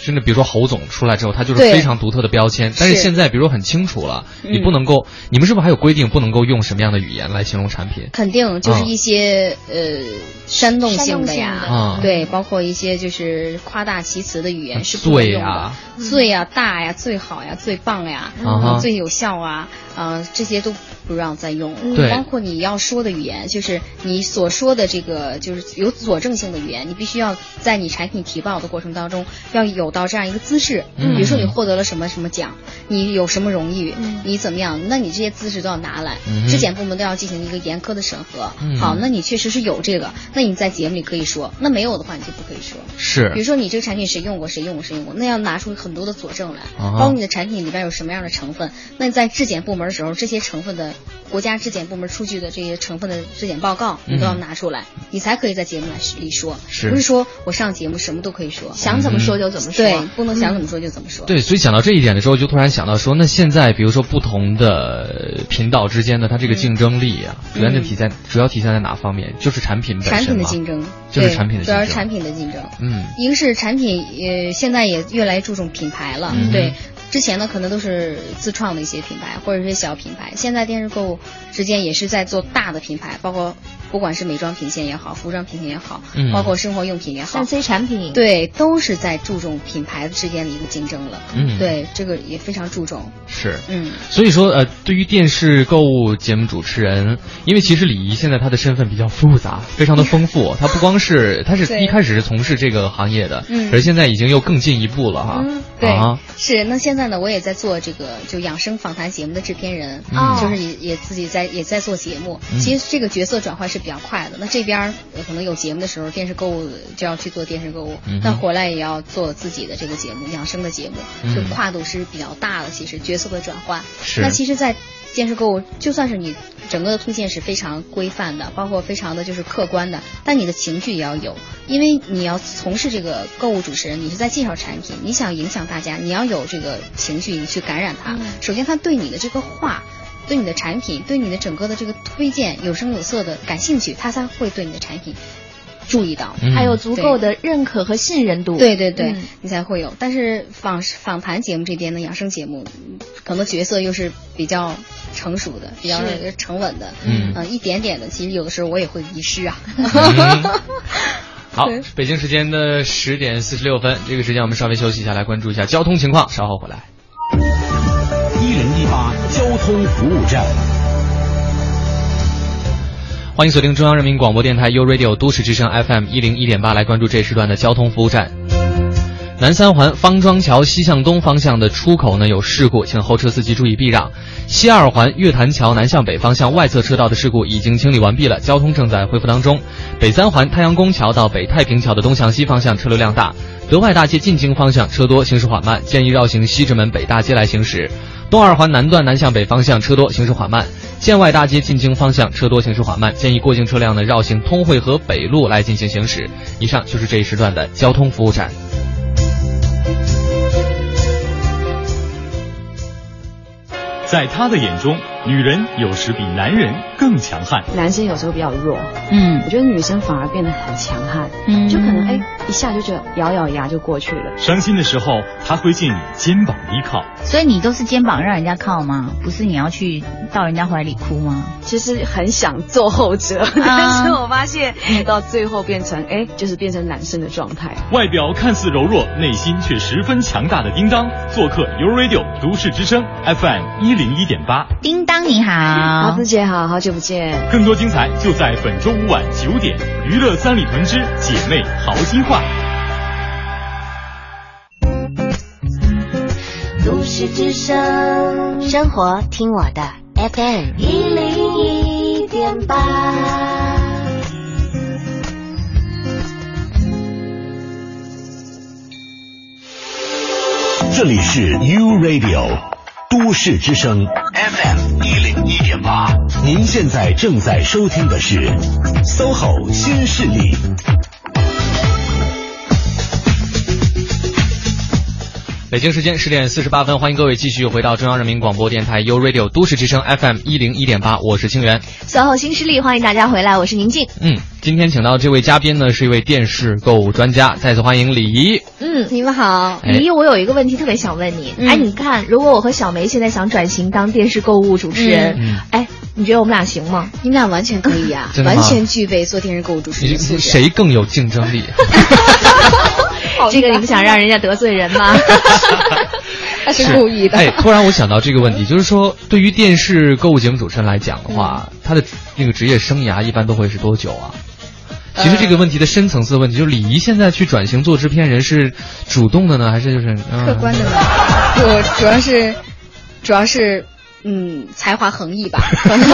甚至比如说侯总出来之后，他就是非常独特的标签。但是现在，比如说很清楚了，你不能够，你们是不是还有规定，不能够用什么样的语言来形容产品？肯定就是一些呃煽动性的呀，对，包括一些就是夸大其词的语言是不能用的。最呀，大呀，最好呀，最棒呀，最有效啊，嗯，这些都不让再用了。包括你要说的语言，就是你所说的这个，就是有佐证性的语言，你必须要在你产品提报的过程当中要有到这样一个姿势。比如说你获得了什么什么奖，你有什么荣誉，你怎么样？那你这些资质都要拿来，质检部门都要进行一个严苛的审核。好，那你确实是有这个，那你在节目里可以说。那没有的话，你就不可以说。是。比如说你这个产品谁用过，谁用过，谁用过，那要拿出很多的佐证来，包括你的产品里边有什么样的成分。那你在质检部门的时候，这些成分的国家质检部门出具的这些成分的质检报告，你都要拿出来，你才可以在节目里说。是。不是说我上节目什么都可以说，想怎么说就怎么说。对，不能想怎么说就怎么说。对，所以讲到这一点的时候，就突然想到说，那现在比如说不同的频道之间的它这个竞争力啊，主要的体在主要体现在哪方面？就是产品本身产品的竞争，就是产品的竞争。主要是产品的竞争。嗯，一个是产品，呃，现在也越来越注重品牌了。对，之前呢可能都是自创的一些品牌或者是小品牌，现在电视购物之间也是在做大的品牌，包括。不管是美妆品线也好，服装品线也好，包括生活用品也好，三 C 产品，对，都是在注重品牌之间的一个竞争了。嗯，对，这个也非常注重。是，嗯，所以说，呃，对于电视购物节目主持人，因为其实李怡现在她的身份比较复杂，非常的丰富。(laughs) 她不光是，她是一开始是从事这个行业的，嗯，而现在已经又更进一步了哈。嗯，对，是。那现在呢，我也在做这个就养生访谈节目的制片人，就是也也自己在也在做节目。其实这个角色转换是。比较快的，那这边可能有节目的时候，电视购物就要去做电视购物，那回来也要做自己的这个节目，养生的节目，就跨度是比较大的。其实角色的转换，那其实，在电视购物，就算是你整个的推荐是非常规范的，包括非常的就是客观的，但你的情绪也要有，因为你要从事这个购物主持人，你是在介绍产品，你想影响大家，你要有这个情绪，你去感染他。首先，他对你的这个话。对你的产品，对你的整个的这个推荐有声有色的感兴趣，他才会对你的产品注意到，还有足够的认可和信任度。对对对，你才会有。但是访访谈节目这边的养生节目，可能角色又是比较成熟的，比较沉稳的。嗯，一点点的，其实有的时候我也会遗失啊。好，北京时间的十点四十六分，这个时间我们稍微休息一下，来关注一下交通情况，稍后回来。交通服务站，欢迎锁定中央人民广播电台 u Radio 都市之声 FM 一零一点八，来关注这时段的交通服务站。南三环方庄桥西向东方向的出口呢有事故，请后车司机注意避让。西二环月坛桥南向北方向外侧车道的事故已经清理完毕了，交通正在恢复当中。北三环太阳宫桥到北太平桥的东向西方向车流量大，德外大街进京方向车多，行驶缓慢，建议绕行西直门北大街来行驶。东二环南段南向北方向车多，行驶缓慢；建外大街进京方向车多，行驶缓慢。建议过境车辆呢绕行通惠河北路来进行行驶。以上就是这一时段的交通服务站。在他的眼中。女人有时比男人更强悍，男生有时候比较弱。嗯，我觉得女生反而变得很强悍。嗯，就可能哎，一下就觉得咬咬牙就过去了。伤心的时候，他会借你肩膀依靠。所以你都是肩膀让人家靠吗？不是你要去到人家怀里哭吗？其实很想做后者，(laughs) 但是我发现到最后变成哎，就是变成男生的状态。外表看似柔弱，内心却十分强大的叮当，做客 u Radio 都市之声 FM 一零一点八。叮当。你好，桃子姐好，好久不见。更多精彩就在本周五晚九点，《娱乐三里屯之姐妹豪心话》。都市之声，生活听我的 FM 一零一点八。这里是 U Radio。都市之声 FM 一零一点八，您现在正在收听的是 SOHO 新势力。北京时间十点四十八分，欢迎各位继续回到中央人民广播电台 u Radio 都市之声 FM 一零一点八，我是清源。SOHO 新势力，欢迎大家回来，我是宁静。嗯，今天请到这位嘉宾呢，是一位电视购物专家，再次欢迎李怡。嗯，你们好，李怡，我有一个问题特别想问你。哎，你看，如果我和小梅现在想转型当电视购物主持人，哎，你觉得我们俩行吗？你们俩完全可以啊，(laughs) 完全具备做电视购物主持人素质。谁更有竞争力？这个你不想让人家得罪人吗？(laughs) 他是故意的。哎，突然我想到这个问题，(laughs) 就是说，对于电视购物节目主持人来讲的话，他的那个职业生涯一般都会是多久啊？其实这个问题的深层次问题，就是李怡现在去转型做制片人是主动的呢，还是就是客观的呢？(laughs) 我主要是，主要是。嗯，才华横溢吧，(laughs) 太有才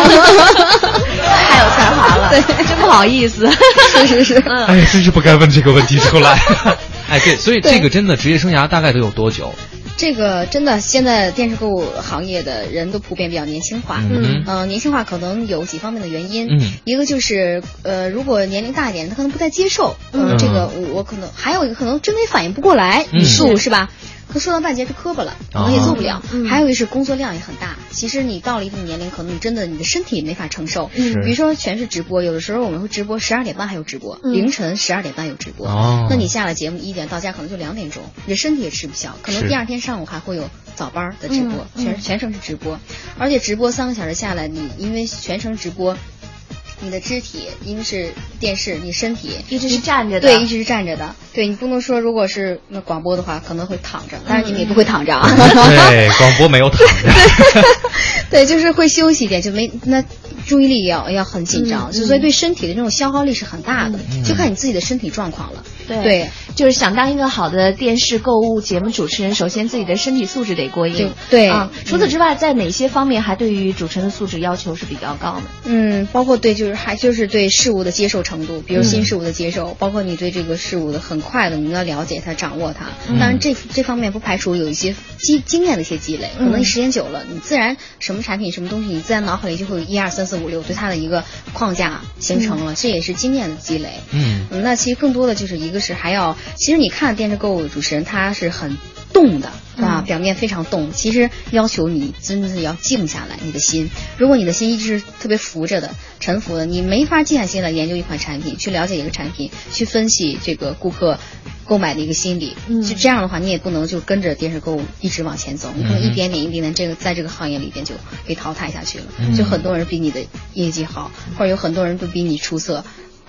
华了，对，真不好意思，是是是，哎呀，真是不该问这个问题出来，(laughs) 哎，对，所以这个真的职业生涯大概得有多久？这个真的，现在电视购物行业的人都普遍比较年轻化，嗯，呃，年轻化可能有几方面的原因，嗯，一个就是呃，如果年龄大一点，他可能不太接受，嗯，这个我可能还有一个可能真的反应不过来，语速是吧？可说到半截就磕巴了，可能也做不了。还有一是工作量也很大。其实你到了一定年龄，可能你真的你的身体没法承受。比如说全是直播，有的时候我们会直播十二点半还有直播，凌晨十二点半有直播。那你下了节目一点到家可能就两点钟，你的身体也吃不消。可能第二天上午还会有早班的直播，全全程是直播，而且直播三个小时下来，你因为全程直播。你的肢体因为是电视，你身体一直是站着的，对，一直是站着的。对你不能说，如果是那广播的话，可能会躺着，但是你们也不会躺着啊。对，(laughs) 广播没有躺着。对，就是会休息一点，就没那注意力要要很紧张，所以对身体的这种消耗力是很大的，就看你自己的身体状况了。对，就是想当一个好的电视购物节目主持人，首先自己的身体素质得过硬。对啊，除此之外，在哪些方面还对于主持人的素质要求是比较高的？嗯，包括对，就是还就是对事物的接受程度，比如新事物的接受，包括你对这个事物的很快的，你要了解它、掌握它。当然，这这方面不排除有一些经经验的一些积累，可能你时间久了，你自然什么产品、什么东西，你自然脑海里就会有一二三四五六对它的一个框架形成了，这也是经验的积累。嗯，那其实更多的就是一个。是还要，其实你看电视购物主持人，他是很动的啊，表面非常动。其实要求你真的是要静下来，你的心。如果你的心一直是特别浮着的、沉浮的，你没法静下心来研究一款产品，去了解一个产品，去分析这个顾客购买的一个心理。就这样的话，你也不能就跟着电视购物一直往前走，你可能一点点、一点点，这个在这个行业里边就被淘汰下去了。就很多人比你的业绩好，或者有很多人都比你出色。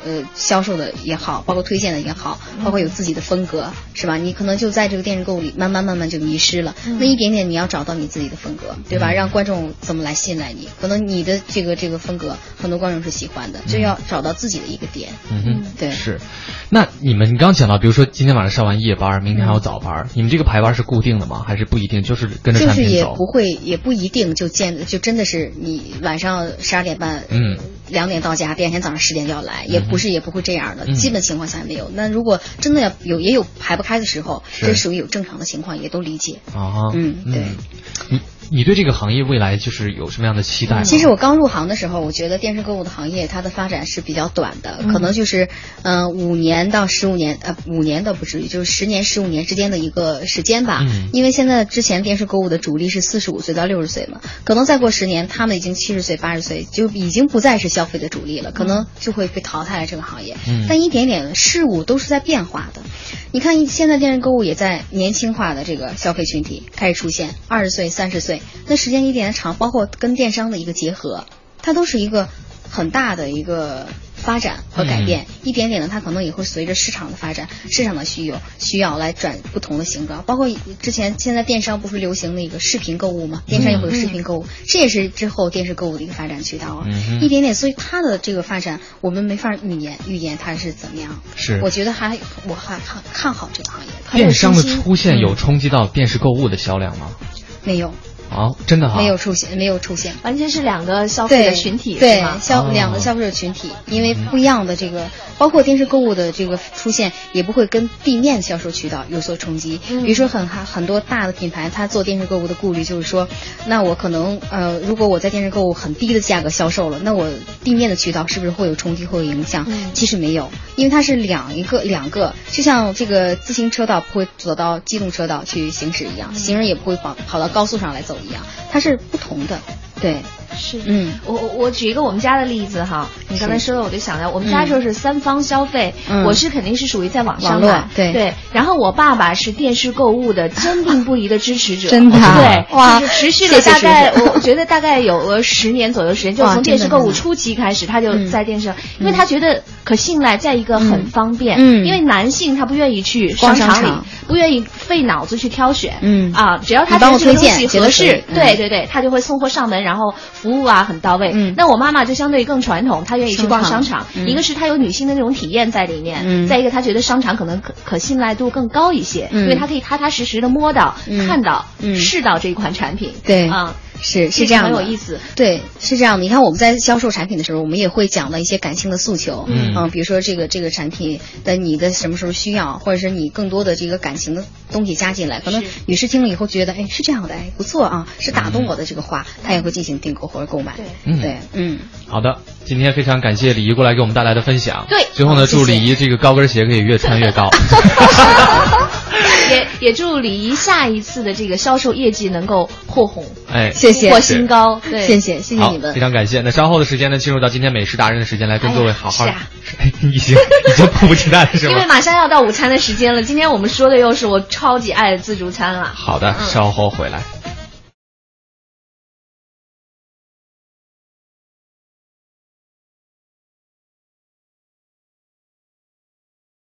呃，销售的也好，包括推荐的也好，包括有自己的风格，是吧？你可能就在这个电视购物里慢慢慢慢就迷失了。那一点点，你要找到你自己的风格，对吧？让观众怎么来信赖你？可能你的这个这个风格，很多观众是喜欢的，就要找到自己的一个点。嗯哼，对。是。那你们，你刚刚讲到，比如说今天晚上上完夜班，明天还有早班，你们这个排班是固定的吗？还是不一定？就是跟着？就是也不会，也不一定就见，就真的是你晚上十二点半，嗯，两点到家，第二天早上十点就要来，也。不是也不会这样的，基本情况下没有。那如果真的要有，也有排不开的时候，这属于有正常的情况，也都理解。啊，嗯，对。你你对这个行业未来就是有什么样的期待？其实我刚入行的时候，我觉得电视购物的行业它的发展是比较短的，可能就是嗯五年到十五年，呃五年倒不至于，就是十年十五年之间的一个时间吧。因为现在之前电视购物的主力是四十五岁到六十岁嘛，可能再过十年，他们已经七十岁八十岁，就已经不再是消费的主力了，可能就会被淘汰了这个行业。但一点点事物都是在变化的。你看，现在电视购物也在年轻化的这个消费群体开始出现，二十岁、三十岁，那时间一点点长，包括跟电商的一个结合，它都是一个很大的一个。发展和改变，一点点的，它可能也会随着市场的发展、市场的需要需要来转不同的形状。包括之前现在电商不是流行那个视频购物吗？电商也会有视频购物，这也是之后电视购物的一个发展渠道啊。一点点，所以它的这个发展，我们没法预言预言它是怎么样。是，我觉得还我还看看好这个行业。电商的出现有冲击到电视购物的销量吗？没有。哦，真的哈，没有出现，没有出现，完全是两个消费的群体，对消两个消费者群体，因为不一样的这个，包括电视购物的这个出现，也不会跟地面销售渠道有所冲击。比如说很很多大的品牌，他做电视购物的顾虑就是说，那我可能呃，如果我在电视购物很低的价格销售了，那我地面的渠道是不是会有冲击，会有影响？其实没有，因为它是两一个两个，就像这个自行车道不会走到机动车道去行驶一样，行人也不会跑跑到高速上来走一样，它是不同的，对。是，嗯，我我我举一个我们家的例子哈，你刚才说的我就想到，我们家就是三方消费，我是肯定是属于在网上买，对。对，然后我爸爸是电视购物的坚定不移的支持者，(laughs) 真的，对，哇，持续了大概，我觉得大概有个十年左右时间，就从电视购物初期开始，他就在电视上，因为他觉得可信赖，在一个很方便，嗯，因为男性他不愿意去商场里，不愿意费脑子去挑选，嗯。啊，只要他觉得这个东西合适，对对对，他就会送货上门，然后。服务啊很到位，嗯，那我妈妈就相对更传统，她愿意去逛商场。一个是她有女性的那种体验在里面，嗯，再一个她觉得商场可能可可信赖度更高一些，因为她可以踏踏实实的摸到、看到、试到这一款产品，对。啊。是是这样的，很有意思。对，是这样的。你看我们在销售产品的时候，我们也会讲到一些感性的诉求。嗯，嗯比如说这个这个产品的你的什么时候需要，或者是你更多的这个感情的东西加进来，可能女士听了以后觉得，哎，是这样的，哎，不错啊，是打动我的这个话，她也会进行订购或者购买。对，对，嗯。好的，今天非常感谢李怡过来给我们带来的分享。对，最后呢，祝李怡这个高跟鞋可以越穿越高。(laughs) (laughs) 也也祝李怡下一次的这个销售业绩能够破红，哎，谢谢，破新高，对，谢谢，谢谢你们，非常感谢。那稍后的时间呢，进入到今天美食达人的时间，来跟各位好好，哎，已经已经迫不及待了，是吗？因为马上要到午餐的时间了，今天我们说的又是我超级爱的自助餐了。好的，稍后回来。